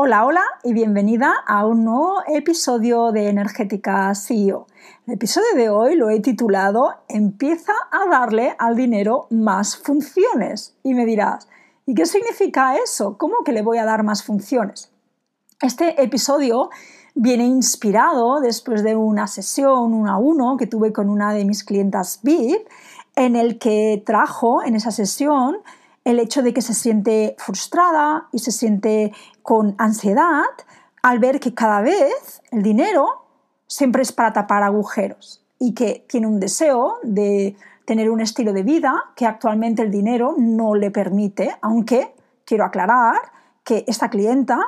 Hola, hola y bienvenida a un nuevo episodio de Energética CEO. El episodio de hoy lo he titulado Empieza a darle al dinero más funciones. Y me dirás, ¿y qué significa eso? ¿Cómo que le voy a dar más funciones? Este episodio viene inspirado después de una sesión uno a uno que tuve con una de mis clientas VIP, en el que trajo en esa sesión el hecho de que se siente frustrada y se siente con ansiedad al ver que cada vez el dinero siempre es para tapar agujeros y que tiene un deseo de tener un estilo de vida que actualmente el dinero no le permite, aunque quiero aclarar que esta clienta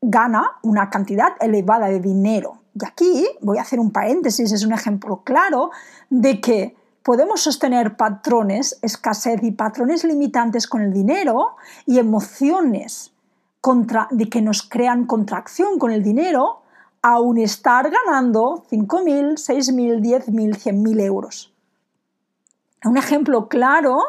gana una cantidad elevada de dinero. Y aquí voy a hacer un paréntesis, es un ejemplo claro de que podemos sostener patrones, escasez y patrones limitantes con el dinero y emociones de que nos crean contracción con el dinero, aún estar ganando 5.000, 6.000, 10.000, 100.000 euros. Un ejemplo claro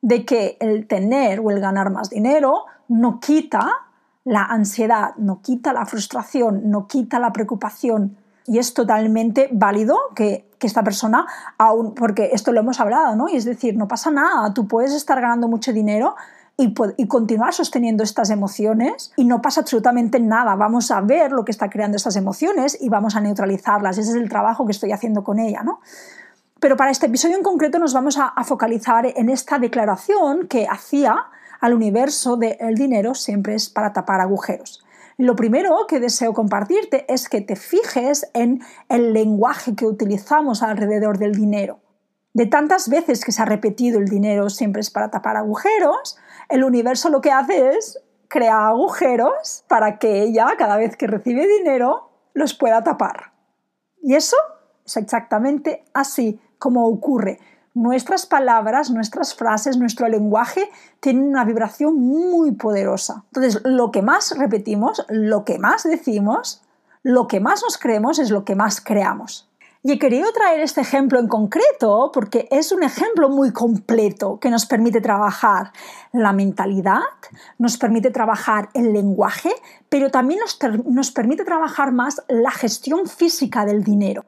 de que el tener o el ganar más dinero no quita la ansiedad, no quita la frustración, no quita la preocupación, y es totalmente válido que, esta persona, aún, porque esto lo hemos hablado, ¿no? Y es decir, no pasa nada, tú puedes estar ganando mucho dinero y, y, continuar sosteniendo estas emociones y no pasa absolutamente nada. Vamos a ver lo que está creando estas emociones y vamos a neutralizarlas. Ese es el trabajo que estoy haciendo con ella, ¿no? Pero para este episodio en concreto nos vamos a, a focalizar en esta declaración que hacía al universo de el dinero siempre es para tapar agujeros. Lo primero que deseo compartirte es que te fijes en el lenguaje que utilizamos alrededor del dinero. De tantas veces que se ha repetido el dinero siempre es para tapar agujeros, el universo lo que hace es crear agujeros para que ella, cada vez que recibe dinero, los pueda tapar. Y eso es exactamente así como ocurre nuestras palabras, nuestras frases, nuestro lenguaje tienen una vibración muy poderosa. Entonces, lo que más repetimos, lo que más decimos, lo que más nos creemos es lo que más creamos. Y he querido traer este ejemplo en concreto porque es un ejemplo muy completo que nos permite trabajar la mentalidad, nos permite trabajar el lenguaje, pero también nos, nos permite trabajar más la gestión física del dinero.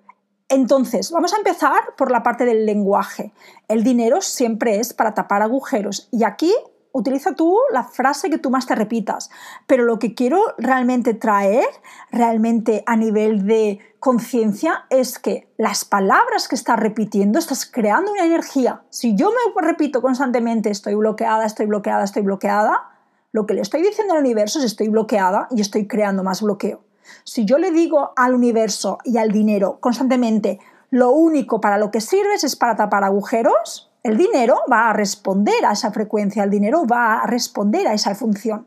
Entonces, vamos a empezar por la parte del lenguaje. El dinero siempre es para tapar agujeros y aquí utiliza tú la frase que tú más te repitas, pero lo que quiero realmente traer, realmente a nivel de conciencia, es que las palabras que estás repitiendo, estás creando una energía. Si yo me repito constantemente, estoy bloqueada, estoy bloqueada, estoy bloqueada, lo que le estoy diciendo al universo es estoy bloqueada y estoy creando más bloqueo. Si yo le digo al universo y al dinero constantemente, lo único para lo que sirves es para tapar agujeros, el dinero va a responder a esa frecuencia, el dinero va a responder a esa función.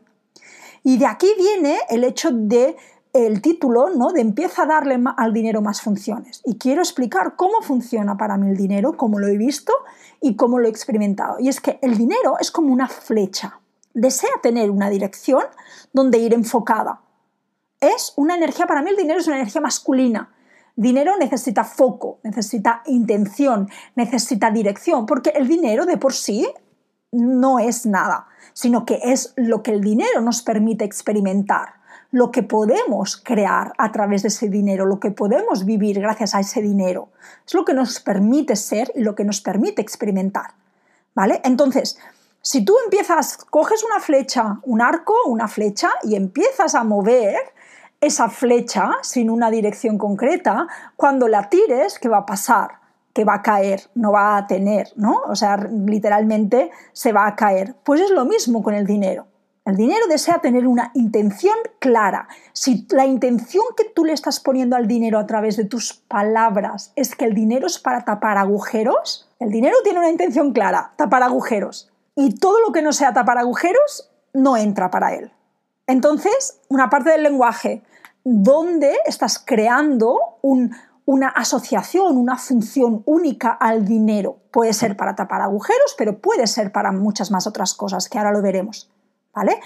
Y de aquí viene el hecho de el título, ¿no? De empieza a darle al dinero más funciones. Y quiero explicar cómo funciona para mí el dinero, cómo lo he visto y cómo lo he experimentado. Y es que el dinero es como una flecha. Desea tener una dirección donde ir enfocada es una energía, para mí el dinero es una energía masculina. Dinero necesita foco, necesita intención, necesita dirección, porque el dinero de por sí no es nada, sino que es lo que el dinero nos permite experimentar, lo que podemos crear a través de ese dinero, lo que podemos vivir gracias a ese dinero. Es lo que nos permite ser y lo que nos permite experimentar. ¿Vale? Entonces, si tú empiezas, coges una flecha, un arco, una flecha y empiezas a mover esa flecha sin una dirección concreta, cuando la tires, ¿qué va a pasar? Que va a caer, no va a tener, ¿no? O sea, literalmente se va a caer. Pues es lo mismo con el dinero. El dinero desea tener una intención clara. Si la intención que tú le estás poniendo al dinero a través de tus palabras es que el dinero es para tapar agujeros, el dinero tiene una intención clara, tapar agujeros. Y todo lo que no sea tapar agujeros no entra para él. Entonces, una parte del lenguaje donde estás creando una asociación, una función única al dinero. Puede ser para tapar agujeros, pero puede ser para muchas más otras cosas, que ahora lo veremos. ¿Vale?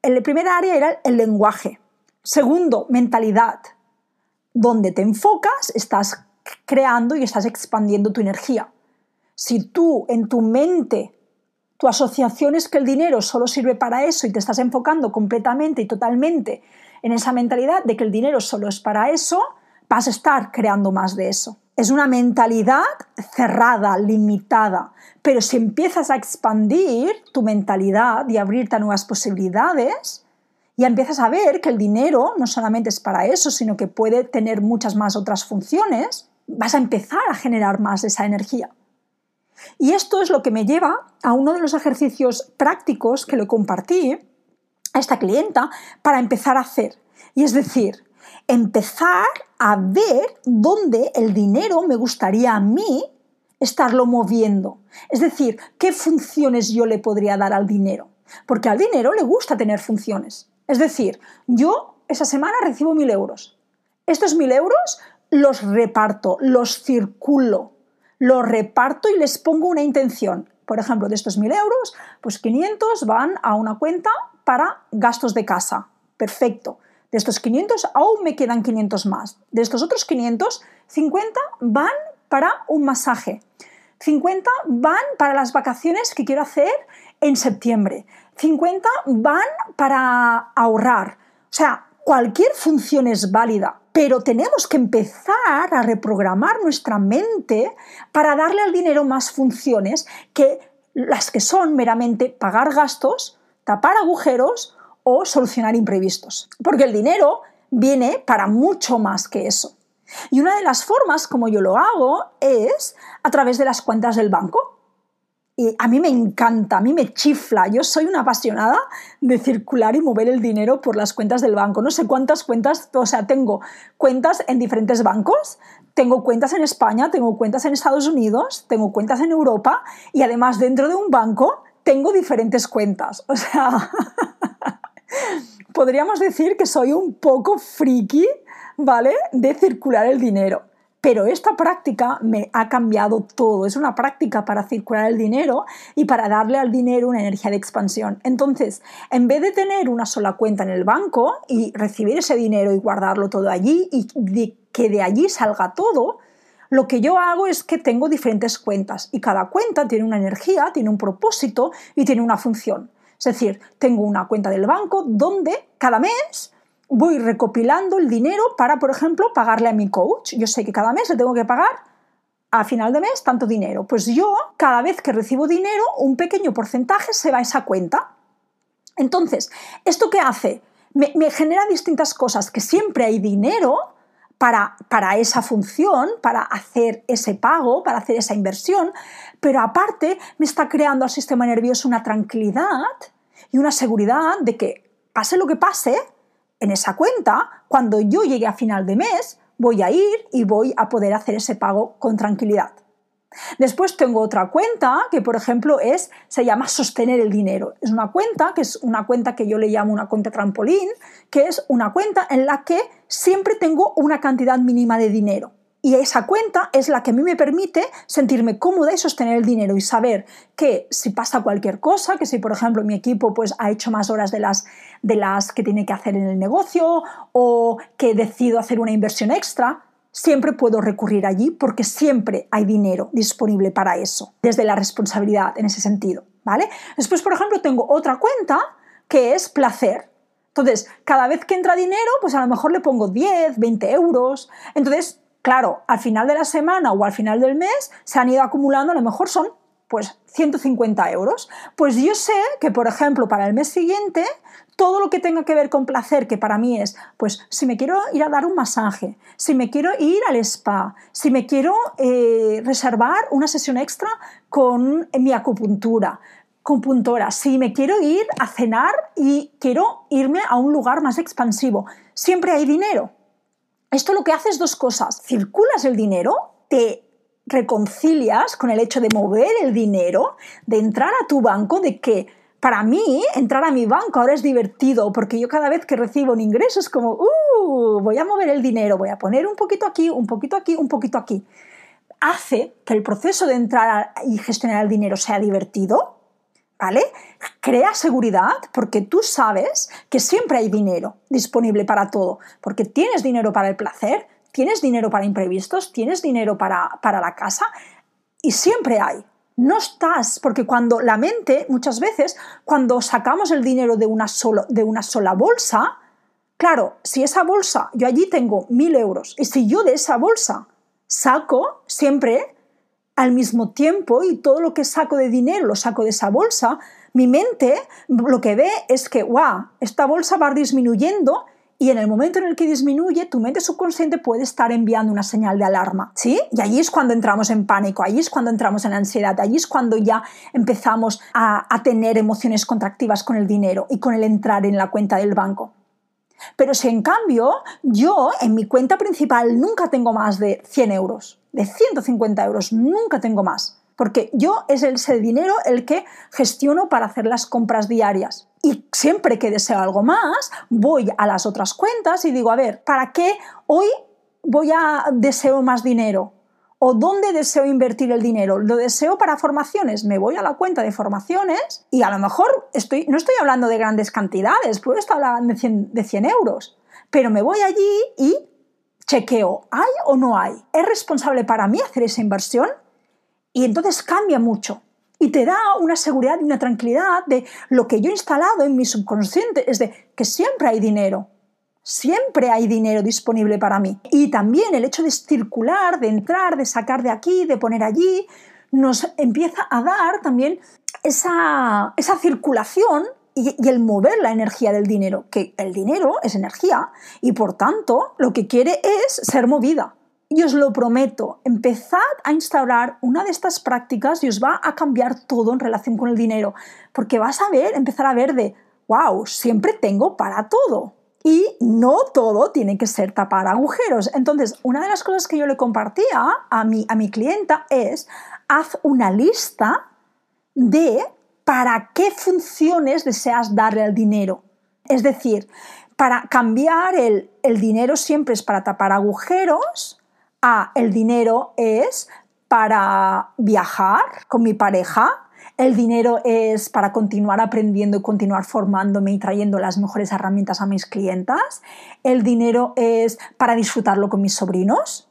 El primer área era el lenguaje. Segundo, mentalidad. Donde te enfocas, estás creando y estás expandiendo tu energía. Si tú en tu mente tu asociación es que el dinero solo sirve para eso y te estás enfocando completamente y totalmente en esa mentalidad de que el dinero solo es para eso, vas a estar creando más de eso. Es una mentalidad cerrada, limitada, pero si empiezas a expandir tu mentalidad y abrirte a nuevas posibilidades, ya empiezas a ver que el dinero no solamente es para eso, sino que puede tener muchas más otras funciones, vas a empezar a generar más de esa energía. Y esto es lo que me lleva a uno de los ejercicios prácticos que le compartí a esta clienta para empezar a hacer. Y es decir, empezar a ver dónde el dinero me gustaría a mí estarlo moviendo. Es decir, qué funciones yo le podría dar al dinero. Porque al dinero le gusta tener funciones. Es decir, yo esa semana recibo mil euros. Estos mil euros los reparto, los circulo, los reparto y les pongo una intención. Por ejemplo, de estos mil euros, pues 500 van a una cuenta para gastos de casa. Perfecto. De estos 500 aún me quedan 500 más. De estos otros 500, 50 van para un masaje. 50 van para las vacaciones que quiero hacer en septiembre. 50 van para ahorrar. O sea, cualquier función es válida, pero tenemos que empezar a reprogramar nuestra mente para darle al dinero más funciones que las que son meramente pagar gastos, tapar agujeros o solucionar imprevistos. Porque el dinero viene para mucho más que eso. Y una de las formas como yo lo hago es a través de las cuentas del banco. Y a mí me encanta, a mí me chifla. Yo soy una apasionada de circular y mover el dinero por las cuentas del banco. No sé cuántas cuentas, o sea, tengo cuentas en diferentes bancos, tengo cuentas en España, tengo cuentas en Estados Unidos, tengo cuentas en Europa y además dentro de un banco tengo diferentes cuentas. O sea, podríamos decir que soy un poco friki, ¿vale? De circular el dinero. Pero esta práctica me ha cambiado todo. Es una práctica para circular el dinero y para darle al dinero una energía de expansión. Entonces, en vez de tener una sola cuenta en el banco y recibir ese dinero y guardarlo todo allí y que de allí salga todo, lo que yo hago es que tengo diferentes cuentas y cada cuenta tiene una energía, tiene un propósito y tiene una función. Es decir, tengo una cuenta del banco donde cada mes voy recopilando el dinero para, por ejemplo, pagarle a mi coach. Yo sé que cada mes le tengo que pagar a final de mes tanto dinero. Pues yo, cada vez que recibo dinero, un pequeño porcentaje se va a esa cuenta. Entonces, ¿esto qué hace? Me, genera distintas cosas, que siempre hay dinero para, para, esa función, para hacer ese pago, para hacer esa inversión, pero aparte me está creando al sistema nervioso una tranquilidad y una seguridad de que pase lo que pase, en esa cuenta, cuando yo llegue a final de mes, voy a ir y voy a poder hacer ese pago con tranquilidad. Después tengo otra cuenta que, por ejemplo, es, se llama sostener el dinero. Es una cuenta que es una cuenta que yo le llamo una cuenta trampolín, que es una cuenta en la que siempre tengo una cantidad mínima de dinero. Y esa cuenta es la que a mí me permite sentirme cómoda y sostener el dinero y saber que si pasa cualquier cosa, que si por ejemplo mi equipo pues, ha hecho más horas de las, de las que tiene que hacer en el negocio o que decido hacer una inversión extra, siempre puedo recurrir allí porque siempre hay dinero disponible para eso, desde la responsabilidad en ese sentido. ¿vale? Después, por ejemplo, tengo otra cuenta que es placer. Entonces, cada vez que entra dinero, pues a lo mejor le pongo 10, 20 euros. Entonces, Claro, al final de la semana o al final del mes se han ido acumulando, a lo mejor son pues 150 euros. Pues yo sé que, por ejemplo, para el mes siguiente, todo lo que tenga que ver con placer, que para mí es, pues si me quiero ir a dar un masaje, si me quiero ir al spa, si me quiero eh, reservar una sesión extra con mi acupuntura, puntora, si me quiero ir a cenar y quiero irme a un lugar más expansivo, siempre hay dinero. Esto lo que hace es dos cosas. Circulas el dinero, te reconcilias con el hecho de mover el dinero, de entrar a tu banco, de que para mí entrar a mi banco ahora es divertido, porque yo cada vez que recibo un ingreso es como, uh, voy a mover el dinero, voy a poner un poquito aquí, un poquito aquí, un poquito aquí. Hace que el proceso de entrar y gestionar el dinero sea divertido, ¿vale? Crea seguridad porque tú sabes que siempre hay dinero disponible para todo, porque tienes dinero para el placer, tienes dinero para imprevistos, tienes dinero para, para la casa y siempre hay. No estás, porque cuando la mente, muchas veces, cuando sacamos el dinero de una, de una sola bolsa, claro, si esa bolsa, yo allí tengo mil euros, y si yo de esa bolsa saco siempre al mismo tiempo y todo lo que saco de dinero lo saco de esa bolsa, mi mente lo que ve es que, wow, esta bolsa va disminuyendo y en el momento en el que disminuye, tu mente subconsciente puede estar enviando una señal de alarma, ¿sí? Y allí es cuando entramos en pánico, allí es cuando entramos en ansiedad, allí es cuando ya empezamos a, a tener emociones contractivas con el dinero y con el entrar en la cuenta del banco. Pero si en cambio yo en mi cuenta principal nunca tengo más de 100 euros, de 150 euros, nunca tengo más. Porque yo es ese dinero el que gestiono para hacer las compras diarias. Y siempre que deseo algo más, voy a las otras cuentas y digo, a ver, ¿para qué hoy voy a deseo más dinero? ¿O dónde deseo invertir el dinero? ¿Lo deseo para formaciones? Me voy a la cuenta de formaciones y a lo mejor no estoy hablando de grandes cantidades, puedo estar hablando de 100, de 100 euros, pero me voy allí y chequeo, ¿hay o no hay? ¿Es responsable para mí hacer esa inversión? Y entonces cambia mucho y te da una seguridad y una tranquilidad de lo que yo he instalado en mi subconsciente, es de que siempre hay dinero. Siempre hay dinero disponible para mí. Y también el hecho de circular, de entrar, de sacar de aquí, de poner allí, nos empieza a dar también esa, circulación y, y, el mover la energía del dinero, que el dinero es energía y por tanto lo que quiere es ser movida. Y os lo prometo, empezad a instaurar una de estas prácticas y os va a cambiar todo en relación con el dinero, porque vas a ver, empezar a ver de, wow, siempre tengo para todo. Y no todo tiene que ser tapar agujeros. Entonces, una de las cosas que yo le compartía a mi, a mi clienta es, haz una lista de para qué funciones deseas darle al dinero. Es decir, para cambiar el, el dinero siempre es para tapar agujeros, a el dinero es para viajar con mi pareja, el dinero es para continuar aprendiendo y continuar formándome y trayendo las mejores herramientas a mis clientas. El dinero es para disfrutarlo con mis sobrinos.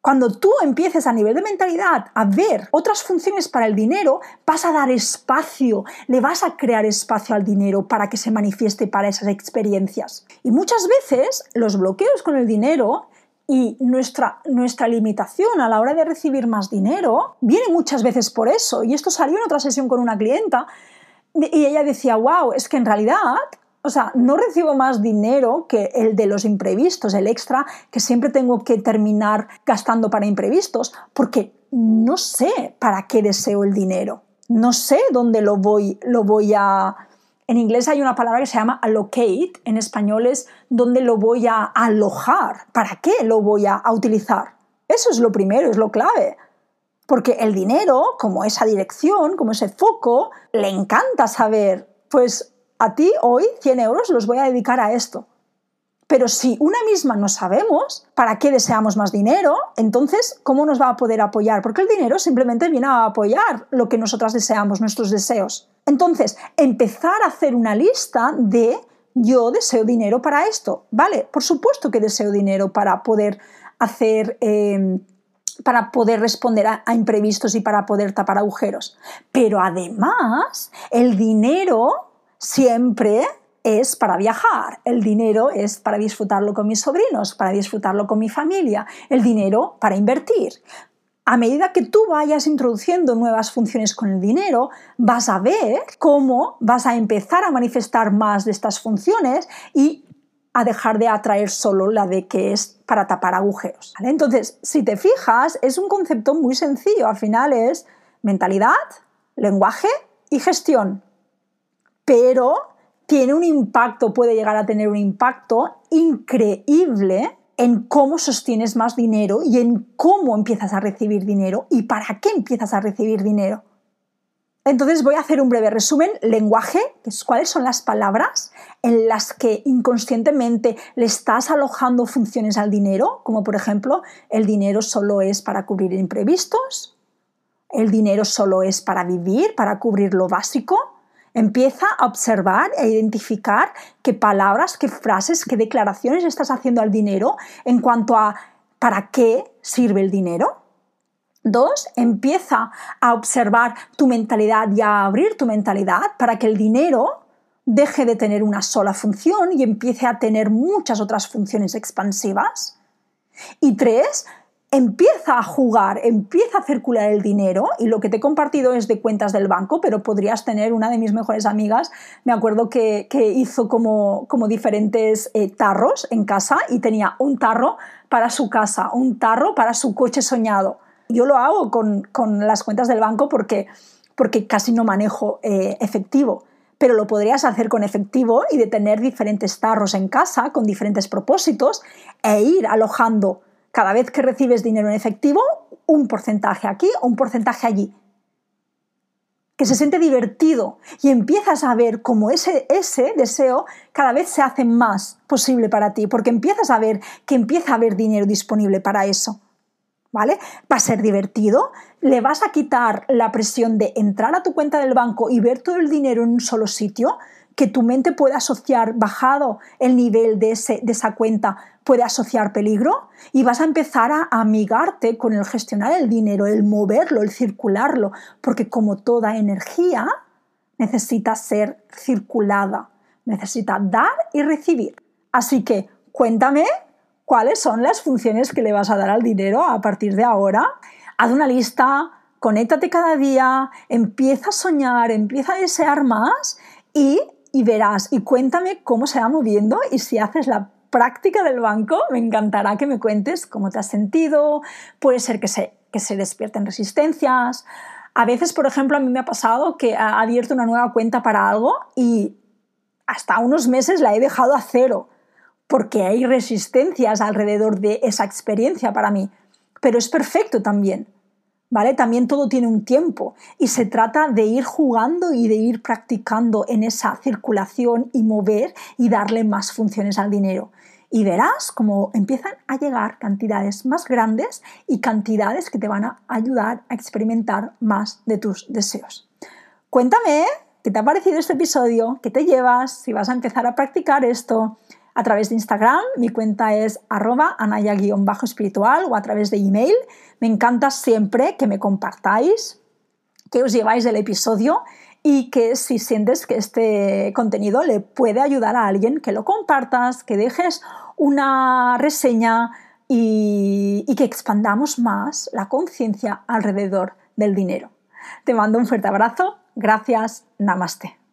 Cuando tú empieces a nivel de mentalidad a ver otras funciones para el dinero, vas a dar espacio, le vas a crear espacio al dinero para que se manifieste para esas experiencias. Y muchas veces los bloqueos con el dinero y nuestra, nuestra limitación a la hora de recibir más dinero viene muchas veces por eso. Y esto salió en otra sesión con una clienta y ella decía, wow, es que en realidad, o sea, no recibo más dinero que el de los imprevistos, el extra que siempre tengo que terminar gastando para imprevistos, porque no sé para qué deseo el dinero. No sé dónde lo voy, lo voy a, en inglés hay una palabra que se llama allocate, en español es dónde lo voy a alojar, para qué lo voy a, utilizar. Eso es lo primero, es lo clave. Porque el dinero, como esa dirección, como ese foco, le encanta saber, pues a ti hoy 100 euros los voy a dedicar a esto. Pero si una misma no sabemos para qué deseamos más dinero, entonces, ¿cómo nos va a poder apoyar? Porque el dinero simplemente viene a apoyar lo que nosotras deseamos, nuestros deseos. Entonces, empezar a hacer una lista de yo deseo dinero para esto. Vale, por supuesto que deseo dinero para poder hacer, em, para poder responder a, imprevistos y para poder tapar agujeros. Pero además, el dinero siempre es para viajar, el dinero es para disfrutarlo con mis sobrinos, para disfrutarlo con mi familia, el dinero para invertir a medida que tú vayas introduciendo nuevas funciones con el dinero, vas a ver cómo vas a empezar a manifestar más de estas funciones y a dejar de atraer solo la de que es para tapar agujeros. Entonces, si te fijas, es un concepto muy sencillo. Al final es mentalidad, lenguaje y gestión. Pero tiene un impacto, puede llegar a tener un impacto increíble en cómo sostienes más dinero y en cómo empiezas a recibir dinero y para qué empiezas a recibir dinero. Entonces voy a hacer un breve resumen. Lenguaje, que es cuáles son las palabras en las que inconscientemente le estás alojando funciones al dinero, como por ejemplo, el dinero solo es para cubrir imprevistos, el dinero solo es para vivir, para cubrir lo básico, Empieza a observar e identificar qué palabras, qué frases, qué declaraciones estás haciendo al dinero en cuanto a para qué sirve el dinero. Dos, empieza a observar tu mentalidad y a abrir tu mentalidad para que el dinero deje de tener una sola función y empiece a tener muchas otras funciones expansivas. Y tres, empieza a jugar, empieza a circular el dinero y lo que te he compartido es de cuentas del banco, pero podrías tener una de mis mejores amigas, me acuerdo que, hizo como, como diferentes eh, tarros en casa y tenía un tarro para su casa, un tarro para su coche soñado. Yo lo hago con, las cuentas del banco porque, porque casi no manejo eh, efectivo pero lo podrías hacer con efectivo y de tener diferentes tarros en casa con diferentes propósitos e ir alojando cada vez que recibes dinero en efectivo, un porcentaje aquí o un porcentaje allí. Que se siente divertido y empiezas a ver cómo ese, ese deseo cada vez se hace más posible para ti, porque empiezas a ver que empieza a haber dinero disponible para eso. ¿Vale? Va a ser divertido, le vas a quitar la presión de entrar a tu cuenta del banco y ver todo el dinero en un solo sitio, que tu mente puede asociar, bajado el nivel de, ese, de esa cuenta, puede asociar peligro y vas a empezar a amigarte con el gestionar el dinero, el moverlo, el circularlo, porque como toda energía necesita ser circulada, necesita dar y recibir. Así que cuéntame cuáles son las funciones que le vas a dar al dinero a partir de ahora. Haz una lista, conéctate cada día, empieza a soñar, empieza a desear más y y verás y cuéntame cómo se va moviendo y si haces la práctica del banco, me encantará que me cuentes cómo te has sentido, puede ser que se, que se despierten resistencias. A veces, por ejemplo, a mí me ha pasado que ha abierto una nueva cuenta para algo y hasta unos meses la he dejado a cero, porque hay resistencias alrededor de esa experiencia para mí. Pero es perfecto también, ¿vale? También todo tiene un tiempo y se trata de ir jugando y de ir practicando en esa circulación y mover y darle más funciones al dinero. Y verás cómo empiezan a llegar cantidades más grandes y cantidades que te van a ayudar a experimentar más de tus deseos. Cuéntame qué te ha parecido este episodio, qué te llevas, si vas a empezar a practicar esto a través de Instagram, mi cuenta es arroba anaya-espiritual o a través de email. Me encanta siempre que me compartáis, que os lleváis del episodio y que si sientes que este contenido le puede ayudar a alguien, que lo compartas, que dejes una reseña y, y que expandamos más la conciencia alrededor del dinero. Te mando un fuerte abrazo. Gracias. Namaste.